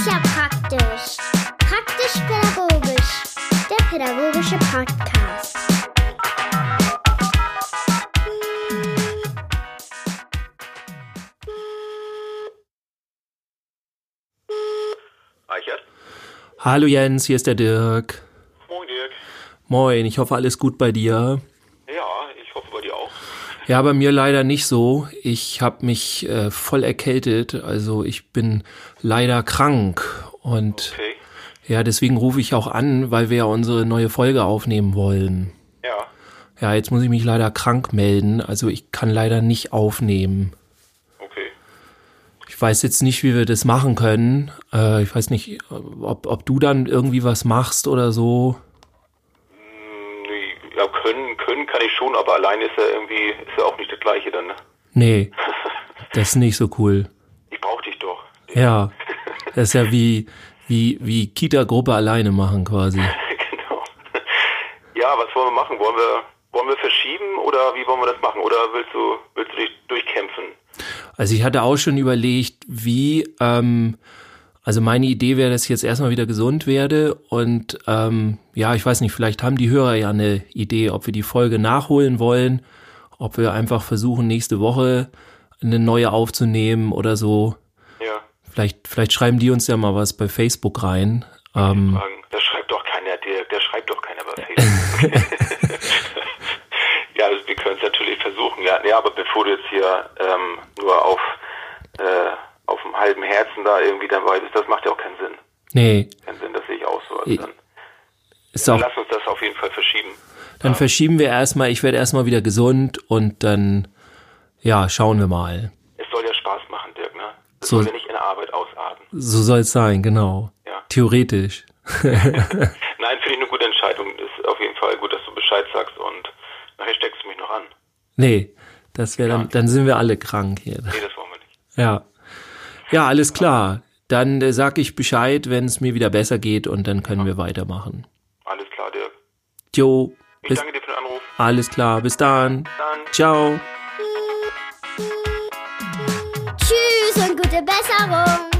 ist ja praktisch. Praktisch-pädagogisch. Der pädagogische Podcast. Eichert? Hallo Jens, hier ist der Dirk. Moin Dirk. Moin, ich hoffe alles gut bei dir. Ja, ich hoffe bei dir auch. Ja, bei mir leider nicht so. Ich habe mich äh, voll erkältet, also ich bin leider krank und Okay. ja, deswegen rufe ich auch an, weil wir ja unsere neue Folge aufnehmen wollen. Ja. Ja, jetzt muss ich mich leider krank melden, also ich kann leider nicht aufnehmen. Okay. Ich weiß jetzt nicht, wie wir das machen können. Äh, ich weiß nicht, ob, ob du dann irgendwie was machst oder so. Hm, nee, Ja, können, können kann ich schon, aber alleine ist ja irgendwie, ist ja auch nicht das Gleiche dann. ne? Nee, das ist nicht so cool. Ich brauch dich doch. Ja, das ist ja wie, wie, wie Kita-Gruppe alleine machen quasi. genau. Ja, was wollen wir machen? Wollen wir, wollen wir verschieben oder wie wollen wir das machen? Oder willst du, willst du dich durchkämpfen? Also ich hatte auch schon überlegt, wie, ähm, also meine Idee wäre, dass ich jetzt erstmal wieder gesund werde und ähm, ja, ich weiß nicht, vielleicht haben die Hörer ja eine Idee, ob wir die Folge nachholen wollen, ob wir einfach versuchen, nächste Woche eine neue aufzunehmen oder so. Ja. Vielleicht, vielleicht schreiben die uns ja mal was bei Facebook rein. Ähm. Das schreibt doch keiner, Dirk. Der schreibt doch keiner bei Facebook. ja, also wir können es natürlich versuchen. Ja, nee, aber bevor du jetzt hier ähm, nur auf, äh, halben Herzen da irgendwie dabei bist, das macht ja auch keinen Sinn. nee, Keinen Sinn, das sehe ich auch so. Also dann, ist auch, lass uns das auf jeden Fall verschieben. dann verschieben wir erstmal, ich werde erstmal wieder gesund und dann, ja, schauen wir mal. Es soll ja Spaß machen, Dirk, ne? Es So- soll ja nicht in der Arbeit ausarten. So soll es sein, genau. Ja. Theoretisch. Nein, finde ich eine gute Entscheidung. Ist auf jeden Fall gut, dass du Bescheid sagst und nachher steckst du mich noch an. Nee, das wäre dann, dann sind wir alle krank hier. Nee, das wollen wir nicht. Ja. Ja, alles klar. Dann äh, sag ich Bescheid, wenn es mir wieder besser geht und dann können wir weitermachen. Alles klar, Dirk. Jo, Ich bis, danke dir für den Anruf. alles klar, bis dann. Dann. Ciao. Tschüss und gute Besserung.